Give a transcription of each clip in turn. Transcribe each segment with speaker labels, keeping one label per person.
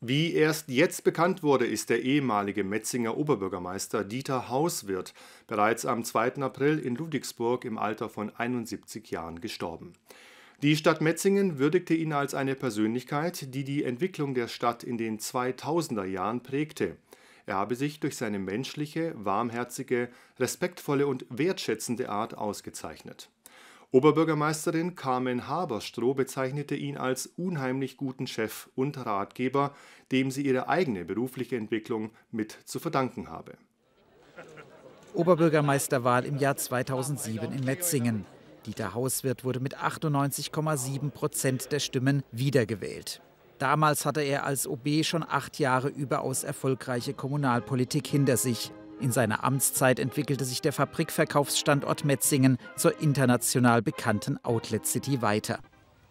Speaker 1: Wie erst jetzt bekannt wurde, ist der ehemalige Metzinger Oberbürgermeister Dieter Hauswirth bereits am 2. April in Ludwigsburg im Alter von 71 Jahren gestorben. Die Stadt Metzingen würdigte ihn als eine Persönlichkeit, die die Entwicklung der Stadt in den 2000er Jahren prägte. Er habe sich durch seine menschliche, warmherzige, respektvolle und wertschätzende Art ausgezeichnet. Oberbürgermeisterin Carmen Haberstroh bezeichnete ihn als unheimlich guten Chef und Ratgeber, dem sie ihre eigene berufliche Entwicklung mit zu verdanken habe.
Speaker 2: Oberbürgermeisterwahl im Jahr 2007 in Metzingen. Dieter Hauswirt wurde mit 98,7 Prozent der Stimmen wiedergewählt. Damals hatte er als OB schon acht Jahre überaus erfolgreiche Kommunalpolitik hinter sich. In seiner Amtszeit entwickelte sich der Fabrikverkaufsstandort Metzingen zur international bekannten Outlet City weiter.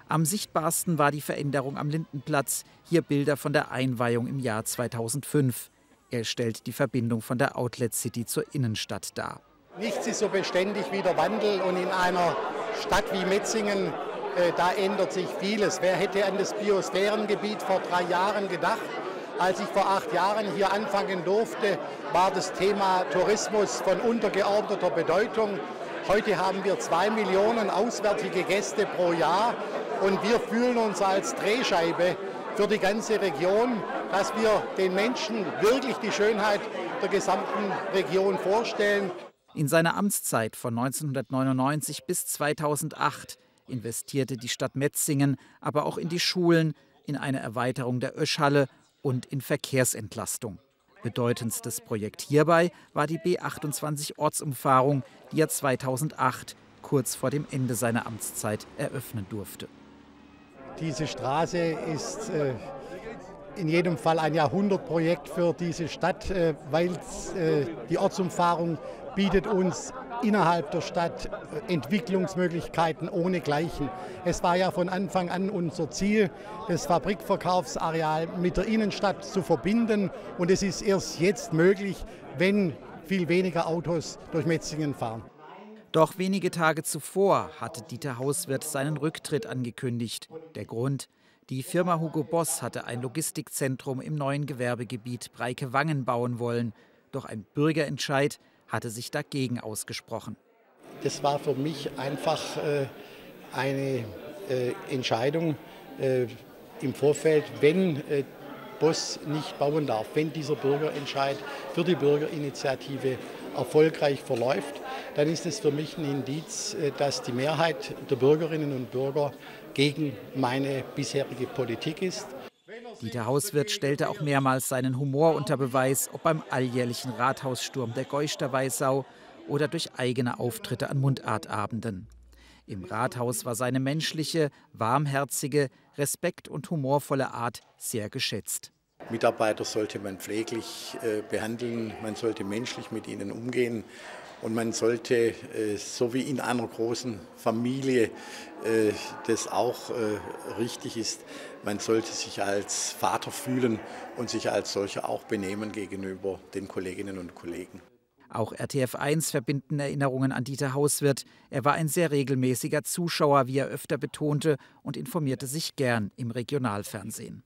Speaker 2: Am sichtbarsten war die Veränderung am Lindenplatz. Hier Bilder von der Einweihung im Jahr 2005. Er stellt die Verbindung von der Outlet City zur Innenstadt dar.
Speaker 3: Nichts ist so beständig wie der Wandel und in einer Stadt wie Metzingen, äh, da ändert sich vieles. Wer hätte an das Biosphärengebiet vor drei Jahren gedacht? Als ich vor acht Jahren hier anfangen durfte, war das Thema Tourismus von untergeordneter Bedeutung. Heute haben wir zwei Millionen auswärtige Gäste pro Jahr und wir fühlen uns als Drehscheibe für die ganze Region, dass wir den Menschen wirklich die Schönheit der gesamten Region vorstellen.
Speaker 2: In seiner Amtszeit von 1999 bis 2008 investierte die Stadt Metzingen aber auch in die Schulen, in eine Erweiterung der Öschhalle und in Verkehrsentlastung. Bedeutendstes Projekt hierbei war die B28-Ortsumfahrung, die er 2008, kurz vor dem Ende seiner Amtszeit, eröffnen durfte.
Speaker 3: Diese Straße ist äh, in jedem Fall ein Jahrhundertprojekt für diese Stadt, äh, weil äh, die Ortsumfahrung bietet uns innerhalb der Stadt äh, Entwicklungsmöglichkeiten ohne Gleichen. Es war ja von Anfang an unser Ziel, das Fabrikverkaufsareal mit der Innenstadt zu verbinden. Und es ist erst jetzt möglich, wenn viel weniger Autos durch Metzingen fahren.
Speaker 2: Doch wenige Tage zuvor hatte Dieter Hauswirt seinen Rücktritt angekündigt. Der Grund? Die Firma Hugo Boss hatte ein Logistikzentrum im neuen Gewerbegebiet Breike-Wangen bauen wollen. Doch ein Bürgerentscheid hatte sich dagegen ausgesprochen.
Speaker 3: Das war für mich einfach äh, eine äh, Entscheidung äh, im Vorfeld, wenn Boss nicht bauen darf, wenn dieser Bürgerentscheid für die Bürgerinitiative erfolgreich verläuft, dann ist es für mich ein Indiz, dass die Mehrheit der Bürgerinnen und Bürger gegen meine bisherige Politik ist.
Speaker 2: Dieter Hauswirt stellte auch mehrmals seinen Humor unter Beweis, ob beim alljährlichen Rathaussturm der Geuster Weißau oder durch eigene Auftritte an Mundartabenden. Im Rathaus war seine menschliche, warmherzige, respekt- und humorvolle Art sehr geschätzt.
Speaker 4: Mitarbeiter sollte man pfleglich äh, behandeln, man sollte menschlich mit ihnen umgehen und man sollte, äh, so wie in einer großen Familie äh, das auch äh, richtig ist, man sollte sich als Vater fühlen und sich als solcher auch benehmen gegenüber den Kolleginnen und Kollegen.
Speaker 2: Auch RTF1 verbinden Erinnerungen an Dieter Hauswirt. Er war ein sehr regelmäßiger Zuschauer, wie er öfter betonte, und informierte sich gern im Regionalfernsehen.